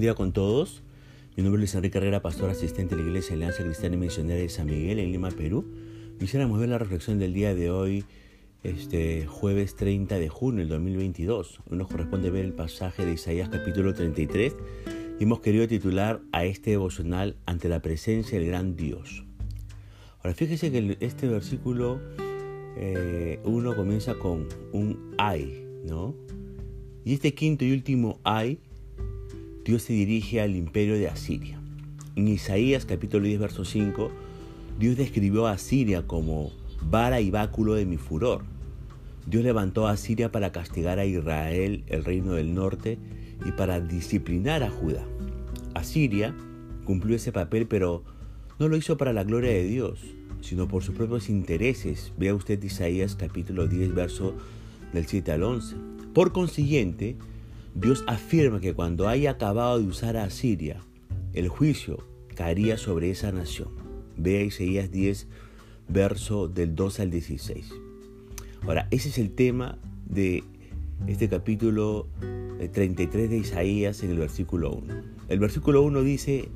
buen día con todos. Mi nombre es Luis Enrique Herrera, pastor asistente de la Iglesia Alianza Cristiana y Misionera de San Miguel en Lima, Perú. Quisiéramos ver la reflexión del día de hoy, este jueves 30 de junio del 2022. Hoy nos corresponde ver el pasaje de Isaías capítulo 33 y hemos querido titular a este devocional ante la presencia del gran Dios. Ahora fíjese que este versículo eh, uno comienza con un ay, ¿no? Y este quinto y último ay Dios se dirige al imperio de Asiria. En Isaías capítulo 10, verso 5, Dios describió a Asiria como vara y báculo de mi furor. Dios levantó a Asiria para castigar a Israel, el reino del norte, y para disciplinar a Judá. Asiria cumplió ese papel, pero no lo hizo para la gloria de Dios, sino por sus propios intereses. Vea usted Isaías capítulo 10, verso del 7 al 11. Por consiguiente, Dios afirma que cuando haya acabado de usar a Asiria, el juicio caería sobre esa nación. Vea Isaías 10, verso del 2 al 16. Ahora, ese es el tema de este capítulo 33 eh, de Isaías en el versículo 1. El versículo 1 dice,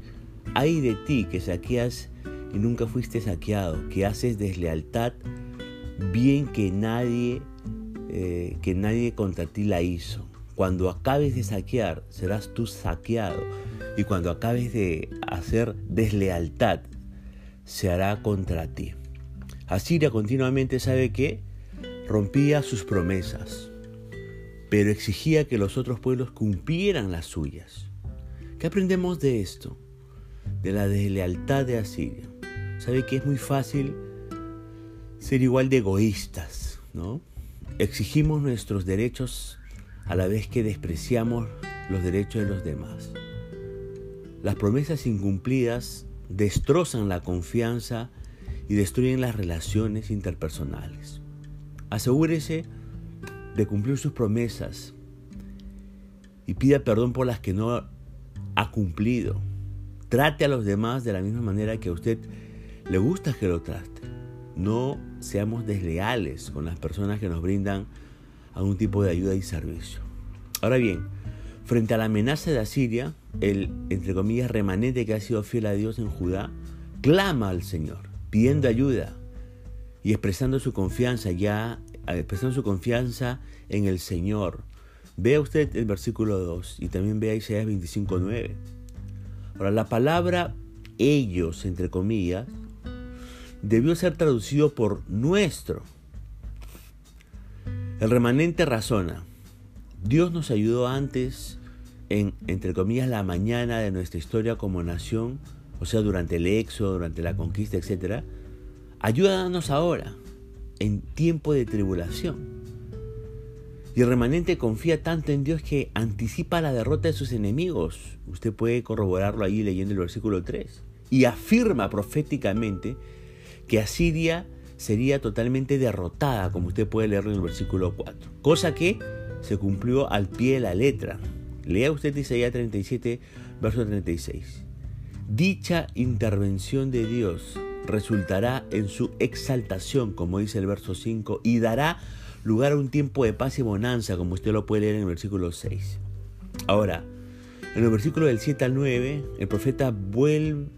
hay de ti que saqueas y nunca fuiste saqueado, que haces deslealtad, bien que nadie, eh, que nadie contra ti la hizo. Cuando acabes de saquear, serás tú saqueado. Y cuando acabes de hacer deslealtad, se hará contra ti. Asiria continuamente sabe que rompía sus promesas, pero exigía que los otros pueblos cumplieran las suyas. ¿Qué aprendemos de esto? De la deslealtad de Asiria. Sabe que es muy fácil ser igual de egoístas, ¿no? Exigimos nuestros derechos a la vez que despreciamos los derechos de los demás. Las promesas incumplidas destrozan la confianza y destruyen las relaciones interpersonales. Asegúrese de cumplir sus promesas y pida perdón por las que no ha cumplido. Trate a los demás de la misma manera que a usted le gusta que lo trate. No seamos desleales con las personas que nos brindan algún tipo de ayuda y servicio. Ahora bien, frente a la amenaza de Asiria, el, entre comillas, remanente que ha sido fiel a Dios en Judá, clama al Señor, pidiendo ayuda y expresando su confianza ya, expresando su confianza en el Señor. Vea usted el versículo 2 y también vea Isaías 25.9. Ahora, la palabra ellos, entre comillas, debió ser traducido por nuestro. El remanente razona. Dios nos ayudó antes en, entre comillas, la mañana de nuestra historia como nación, o sea, durante el éxodo, durante la conquista, etc. Ayúdanos ahora, en tiempo de tribulación. Y el remanente confía tanto en Dios que anticipa la derrota de sus enemigos. Usted puede corroborarlo ahí leyendo el versículo 3. Y afirma proféticamente que Asiria sería totalmente derrotada, como usted puede leerlo en el versículo 4. Cosa que se cumplió al pie de la letra. Lea usted Isaías 37, verso 36. Dicha intervención de Dios resultará en su exaltación, como dice el verso 5, y dará lugar a un tiempo de paz y bonanza, como usted lo puede leer en el versículo 6. Ahora, en el versículo del 7 al 9, el profeta vuelve,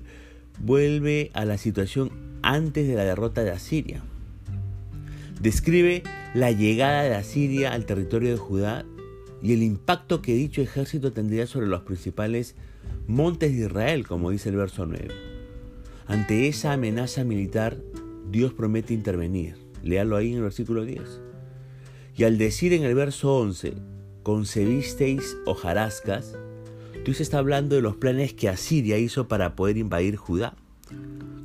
vuelve a la situación antes de la derrota de Asiria. Describe la llegada de Asiria al territorio de Judá y el impacto que dicho ejército tendría sobre los principales montes de Israel, como dice el verso 9. Ante esa amenaza militar, Dios promete intervenir. Léalo ahí en el versículo 10. Y al decir en el verso 11, concebisteis hojarascas, Dios está hablando de los planes que Asiria hizo para poder invadir Judá.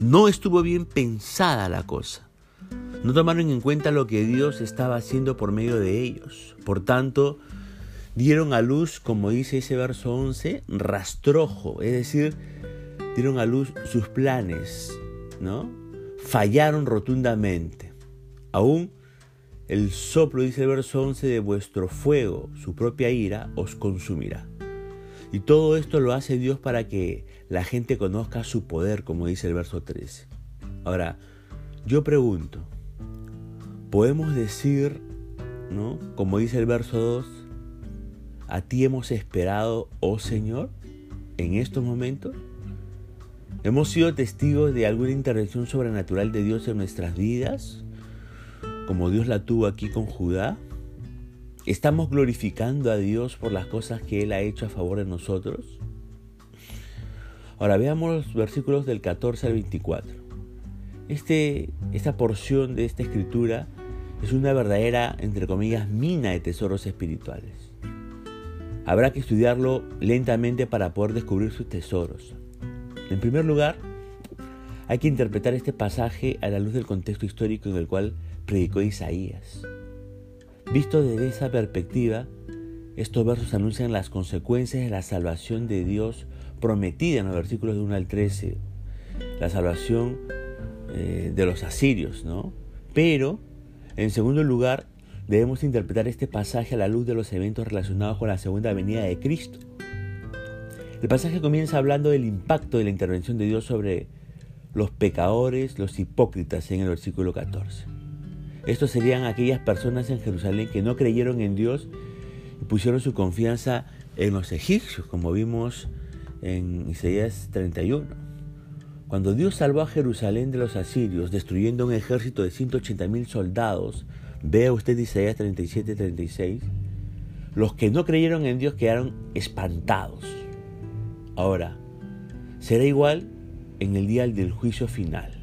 No estuvo bien pensada la cosa. No tomaron en cuenta lo que Dios estaba haciendo por medio de ellos. Por tanto, dieron a luz, como dice ese verso 11, rastrojo, es decir, dieron a luz sus planes, ¿no? Fallaron rotundamente. Aún el soplo, dice el verso 11, de vuestro fuego, su propia ira, os consumirá. Y todo esto lo hace Dios para que la gente conozca su poder, como dice el verso 13. Ahora, yo pregunto, ¿podemos decir, ¿no? como dice el verso 2, a ti hemos esperado, oh Señor? en estos momentos? ¿Hemos sido testigos de alguna intervención sobrenatural de Dios en nuestras vidas? Como Dios la tuvo aquí con Judá. ¿Estamos glorificando a Dios por las cosas que Él ha hecho a favor de nosotros? Ahora veamos los versículos del 14 al 24. Este, esta porción de esta escritura es una verdadera, entre comillas, mina de tesoros espirituales. Habrá que estudiarlo lentamente para poder descubrir sus tesoros. En primer lugar, hay que interpretar este pasaje a la luz del contexto histórico en el cual predicó Isaías. Visto desde esa perspectiva, estos versos anuncian las consecuencias de la salvación de Dios prometida en los versículos de 1 al 13, la salvación eh, de los asirios, ¿no? Pero, en segundo lugar, debemos interpretar este pasaje a la luz de los eventos relacionados con la segunda venida de Cristo. El pasaje comienza hablando del impacto de la intervención de Dios sobre los pecadores, los hipócritas en el versículo 14. Estos serían aquellas personas en Jerusalén que no creyeron en Dios y pusieron su confianza en los egipcios, como vimos en Isaías 31. Cuando Dios salvó a Jerusalén de los asirios, destruyendo un ejército de 180 mil soldados, vea usted Isaías 37-36, los que no creyeron en Dios quedaron espantados. Ahora, será igual en el día del juicio final.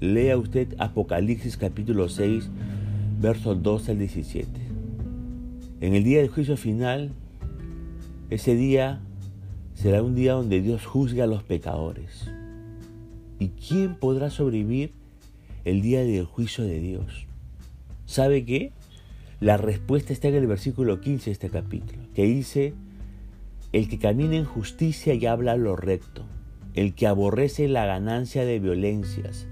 Lea usted Apocalipsis capítulo 6, versos 2 al 17. En el día del juicio final, ese día será un día donde Dios juzga a los pecadores. ¿Y quién podrá sobrevivir el día del juicio de Dios? ¿Sabe qué? La respuesta está en el versículo 15 de este capítulo, que dice, el que camina en justicia y habla lo recto, el que aborrece la ganancia de violencias,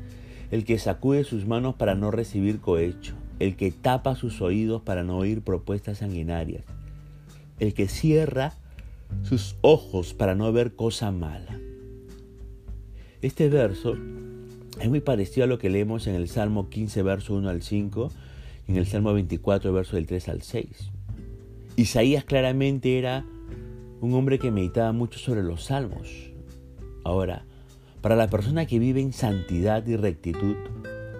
el que sacude sus manos para no recibir cohecho, el que tapa sus oídos para no oír propuestas sanguinarias, el que cierra sus ojos para no ver cosa mala. Este verso es muy parecido a lo que leemos en el Salmo 15, verso 1 al 5, y en el Salmo 24, verso del 3 al 6. Isaías claramente era un hombre que meditaba mucho sobre los salmos. Ahora, para la persona que vive en santidad y rectitud,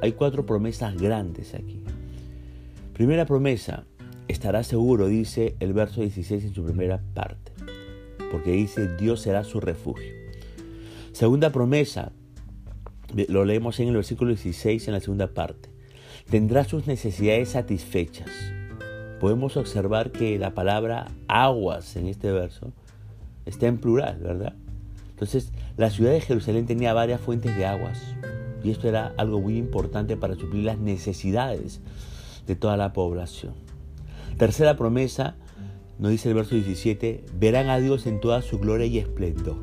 hay cuatro promesas grandes aquí. Primera promesa, estará seguro, dice el verso 16 en su primera parte, porque dice, Dios será su refugio. Segunda promesa, lo leemos en el versículo 16 en la segunda parte, tendrá sus necesidades satisfechas. Podemos observar que la palabra aguas en este verso está en plural, ¿verdad? Entonces, la ciudad de Jerusalén tenía varias fuentes de aguas y esto era algo muy importante para suplir las necesidades de toda la población. Tercera promesa, nos dice el verso 17, verán a Dios en toda su gloria y esplendor.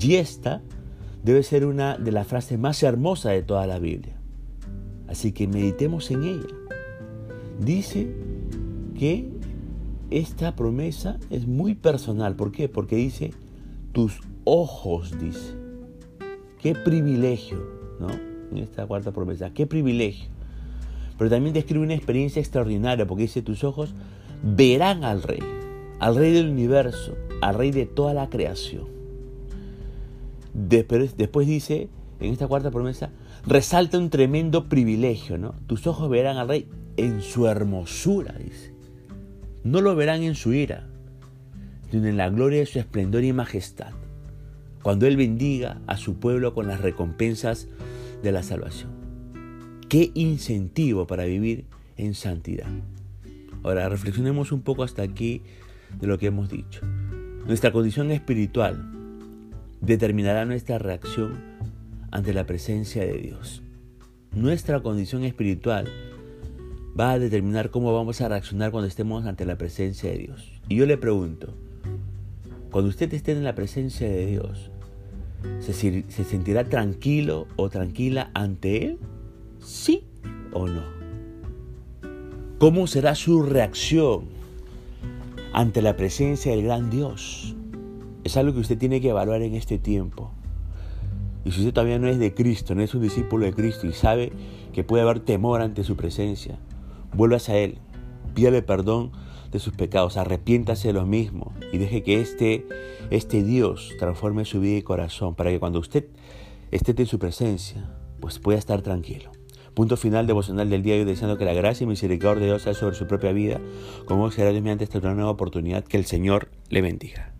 Y esta debe ser una de las frases más hermosas de toda la Biblia. Así que meditemos en ella. Dice que esta promesa es muy personal. ¿Por qué? Porque dice, tus ojos, dice. Qué privilegio, ¿no? En esta cuarta promesa, qué privilegio. Pero también describe una experiencia extraordinaria, porque dice, tus ojos verán al rey, al rey del universo, al rey de toda la creación. Después, dice, en esta cuarta promesa, resalta un tremendo privilegio, ¿no? Tus ojos verán al rey en su hermosura, dice. No lo verán en su ira, sino en la gloria de su esplendor y majestad cuando Él bendiga a su pueblo con las recompensas de la salvación. Qué incentivo para vivir en santidad. Ahora reflexionemos un poco hasta aquí de lo que hemos dicho. Nuestra condición espiritual determinará nuestra reacción ante la presencia de Dios. Nuestra condición espiritual va a determinar cómo vamos a reaccionar cuando estemos ante la presencia de Dios. Y yo le pregunto, cuando usted esté en la presencia de Dios, ¿se, sentirá tranquilo o tranquila ante Él? ¿Sí o no? ¿Cómo será su reacción ante la presencia del gran Dios? Es algo que usted tiene que evaluar en este tiempo. Y si usted todavía no es de Cristo, no es un discípulo de Cristo y sabe que puede haber temor ante su presencia, vuelvas a Él, pídale perdón de sus pecados, arrepiéntase de los mismos y deje que este, este Dios transforme su vida y corazón para que cuando usted esté en su presencia, pues pueda estar tranquilo. Punto final devocional del día y deseando que la gracia y misericordia de Dios sea sobre su propia vida, como será Dios mediante esta nueva oportunidad, que el Señor le bendiga.